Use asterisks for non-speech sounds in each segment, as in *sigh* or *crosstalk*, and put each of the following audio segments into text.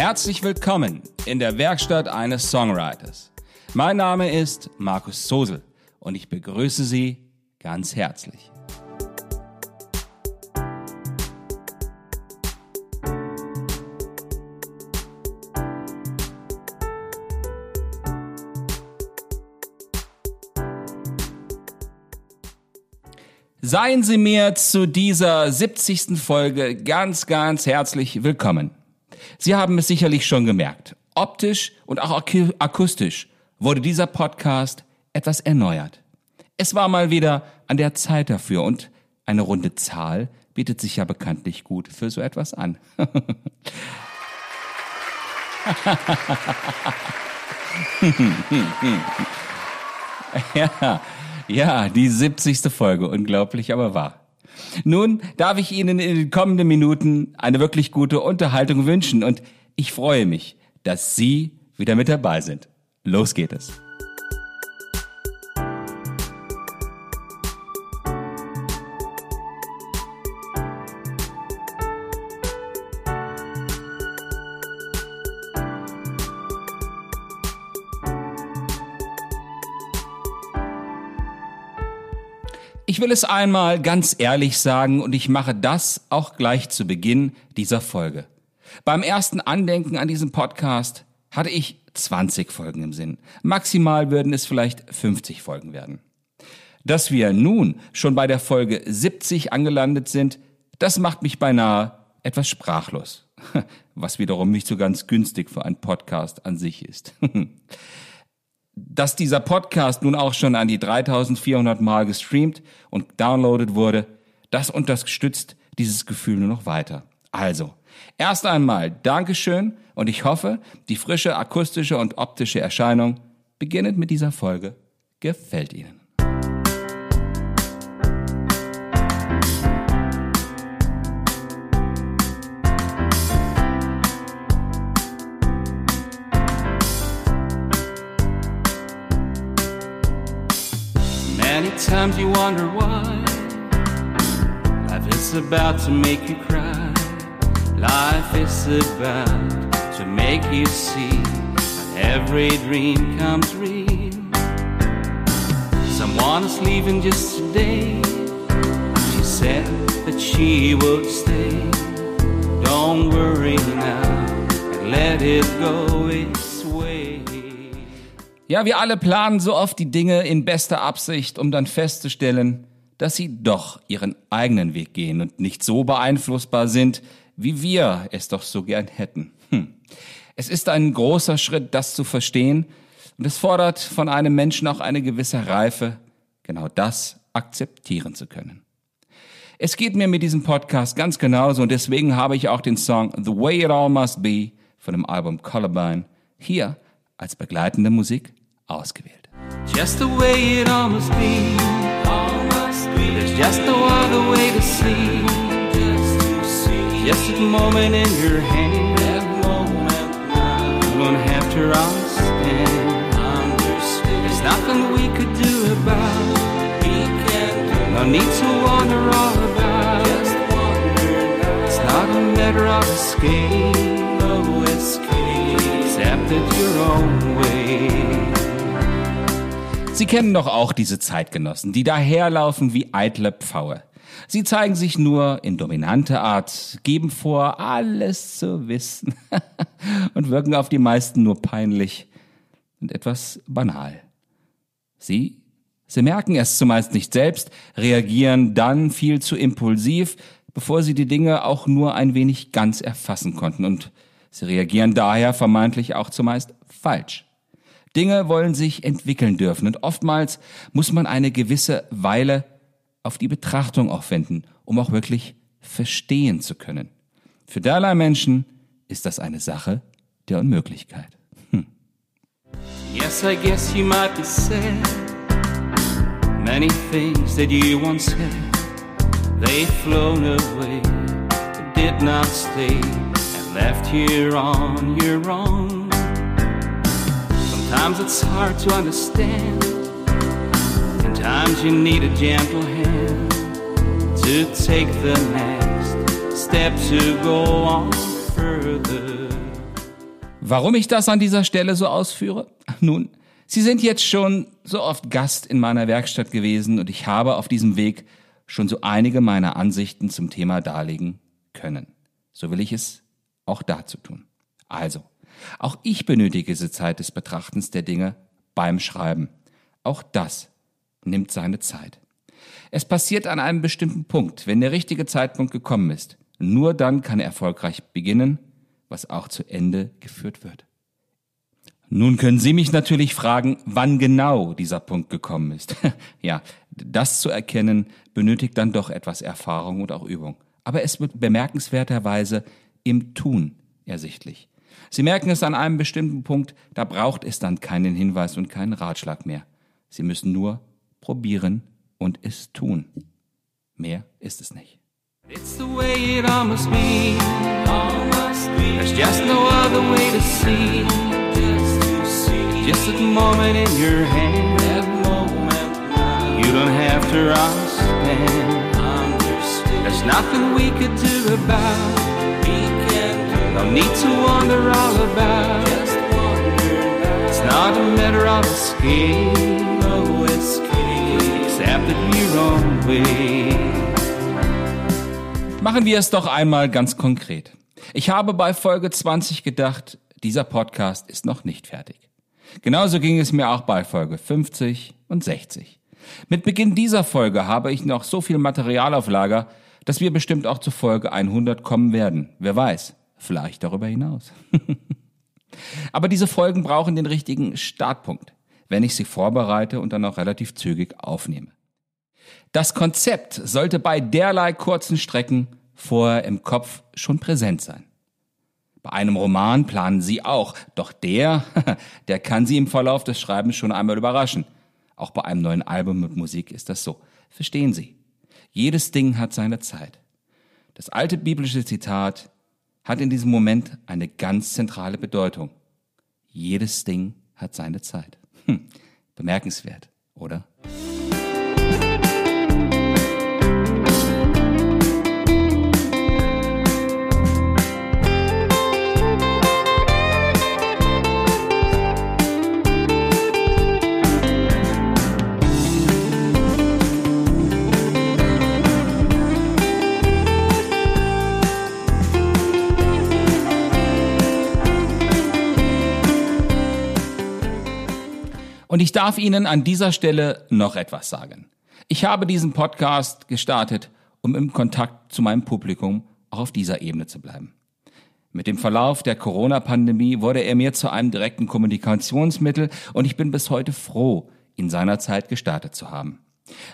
Herzlich willkommen in der Werkstatt eines Songwriters. Mein Name ist Markus Sosel und ich begrüße Sie ganz herzlich. Seien Sie mir zu dieser 70. Folge ganz, ganz herzlich willkommen. Sie haben es sicherlich schon gemerkt. Optisch und auch akustisch wurde dieser Podcast etwas erneuert. Es war mal wieder an der Zeit dafür und eine runde Zahl bietet sich ja bekanntlich gut für so etwas an. ja, *laughs* ja, die 70. Folge, unglaublich, aber wahr. Nun darf ich Ihnen in den kommenden Minuten eine wirklich gute Unterhaltung wünschen und ich freue mich, dass Sie wieder mit dabei sind. Los geht es. Ich will es einmal ganz ehrlich sagen und ich mache das auch gleich zu Beginn dieser Folge. Beim ersten Andenken an diesen Podcast hatte ich 20 Folgen im Sinn. Maximal würden es vielleicht 50 Folgen werden. Dass wir nun schon bei der Folge 70 angelandet sind, das macht mich beinahe etwas sprachlos. *laughs* Was wiederum nicht so ganz günstig für einen Podcast an sich ist. *laughs* dass dieser Podcast nun auch schon an die 3400 Mal gestreamt und downloadet wurde, das unterstützt dieses Gefühl nur noch weiter. Also, erst einmal Dankeschön und ich hoffe, die frische akustische und optische Erscheinung, beginnend mit dieser Folge, gefällt Ihnen. Many times you wonder why life is about to make you cry. Life is about to make you see every dream comes real. Someone is leaving just today. She said that she would stay. Don't worry now and let it go its. Ja, wir alle planen so oft die Dinge in bester Absicht, um dann festzustellen, dass sie doch ihren eigenen Weg gehen und nicht so beeinflussbar sind, wie wir es doch so gern hätten. Hm. Es ist ein großer Schritt, das zu verstehen, und es fordert von einem Menschen auch eine gewisse Reife, genau das akzeptieren zu können. Es geht mir mit diesem Podcast ganz genauso und deswegen habe ich auch den Song The Way It All Must Be von dem Album Colorblind hier als begleitende Musik ausgewählt. Just the way it all must be. All be. There's just no other way to see. Just to a moment in your hand. That moment now. You're gonna have to understand. Understand. There's nothing we could do about it. We can do. No need to wonder all about it. Just wonder now. It's not a matter of escape. No escape. Accept it your own way. Sie kennen doch auch diese Zeitgenossen, die daherlaufen wie eitle Pfaue. Sie zeigen sich nur in dominante Art, geben vor, alles zu wissen *laughs* und wirken auf die meisten nur peinlich und etwas banal. Sie, sie merken es zumeist nicht selbst, reagieren dann viel zu impulsiv, bevor sie die Dinge auch nur ein wenig ganz erfassen konnten und sie reagieren daher vermeintlich auch zumeist falsch. Dinge wollen sich entwickeln dürfen und oftmals muss man eine gewisse Weile auf die Betrachtung aufwenden, um auch wirklich verstehen zu können. Für derlei Menschen ist das eine Sache der Unmöglichkeit. Hm. Yes, I guess you might be sad. Many things that you once said, they've flown away, did not stay, and left here on your own. Sometimes it's hard to understand. And times you need a gentle hand to take the next step to go on further. Warum ich das an dieser Stelle so ausführe? *laughs* Nun, Sie sind jetzt schon so oft Gast in meiner Werkstatt gewesen und ich habe auf diesem Weg schon so einige meiner Ansichten zum Thema darlegen können. So will ich es auch dazu tun. Also, auch ich benötige diese Zeit des Betrachtens der Dinge beim Schreiben. Auch das nimmt seine Zeit. Es passiert an einem bestimmten Punkt, wenn der richtige Zeitpunkt gekommen ist. Nur dann kann er erfolgreich beginnen, was auch zu Ende geführt wird. Nun können Sie mich natürlich fragen, wann genau dieser Punkt gekommen ist. *laughs* ja, das zu erkennen benötigt dann doch etwas Erfahrung und auch Übung. Aber es wird bemerkenswerterweise im Tun ersichtlich. Sie merken es an einem bestimmten Punkt, da braucht es dann keinen Hinweis und keinen Ratschlag mehr. Sie müssen nur probieren und es tun. Mehr ist es nicht. It's the way it almost be, almost be. There's just no other way to see. Just, to see. just a moment in your hand. That moment. You don't have to understand. understand. There's nothing we could do about. No need to wonder all about. It's not a matter of escape. No escape. Just accept it your own way. Machen wir es doch einmal ganz konkret. Ich habe bei Folge 20 gedacht, dieser Podcast ist noch nicht fertig. Genauso ging es mir auch bei Folge 50 und 60. Mit Beginn dieser Folge habe ich noch so viel Material auf Lager, dass wir bestimmt auch zu Folge 100 kommen werden. Wer weiß, vielleicht darüber hinaus. *laughs* Aber diese Folgen brauchen den richtigen Startpunkt, wenn ich sie vorbereite und dann auch relativ zügig aufnehme. Das Konzept sollte bei derlei kurzen Strecken vorher im Kopf schon präsent sein. Bei einem Roman planen Sie auch, doch der, *laughs* der kann Sie im Verlauf des Schreibens schon einmal überraschen. Auch bei einem neuen Album mit Musik ist das so. Verstehen Sie? Jedes Ding hat seine Zeit. Das alte biblische Zitat hat in diesem Moment eine ganz zentrale Bedeutung. Jedes Ding hat seine Zeit. Hm, bemerkenswert, oder? Und ich darf Ihnen an dieser Stelle noch etwas sagen. Ich habe diesen Podcast gestartet, um im Kontakt zu meinem Publikum auch auf dieser Ebene zu bleiben. Mit dem Verlauf der Corona-Pandemie wurde er mir zu einem direkten Kommunikationsmittel und ich bin bis heute froh, ihn seinerzeit gestartet zu haben.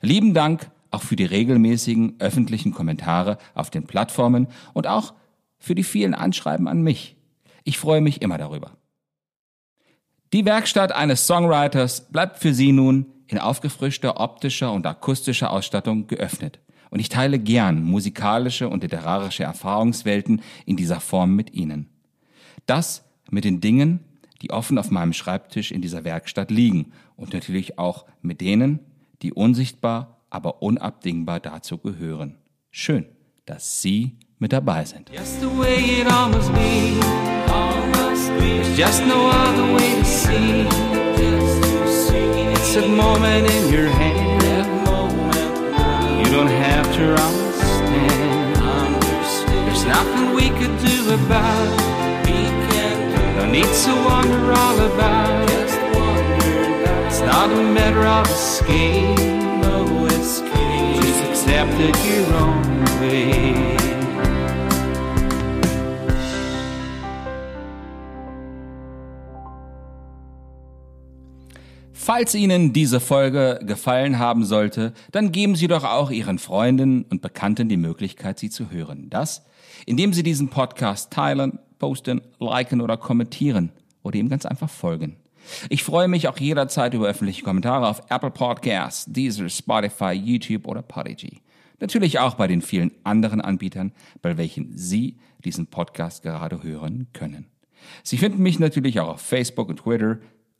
Lieben Dank auch für die regelmäßigen öffentlichen Kommentare auf den Plattformen und auch für die vielen Anschreiben an mich. Ich freue mich immer darüber. Die Werkstatt eines Songwriters bleibt für Sie nun in aufgefrischter optischer und akustischer Ausstattung geöffnet. Und ich teile gern musikalische und literarische Erfahrungswelten in dieser Form mit Ihnen. Das mit den Dingen, die offen auf meinem Schreibtisch in dieser Werkstatt liegen und natürlich auch mit denen, die unsichtbar, aber unabdingbar dazu gehören. Schön, dass Sie mit dabei sind. There's just no other way to see. It's a moment in your hand. You don't have to understand. There's nothing we could do about it. No need to wonder all about it. It's not a matter of escape. Just accept it your own way. Falls Ihnen diese Folge gefallen haben sollte, dann geben Sie doch auch Ihren Freunden und Bekannten die Möglichkeit, sie zu hören. Das, indem Sie diesen Podcast teilen, posten, liken oder kommentieren oder ihm ganz einfach folgen. Ich freue mich auch jederzeit über öffentliche Kommentare auf Apple Podcasts, Deezer, Spotify, YouTube oder Podigy. Natürlich auch bei den vielen anderen Anbietern, bei welchen Sie diesen Podcast gerade hören können. Sie finden mich natürlich auch auf Facebook und Twitter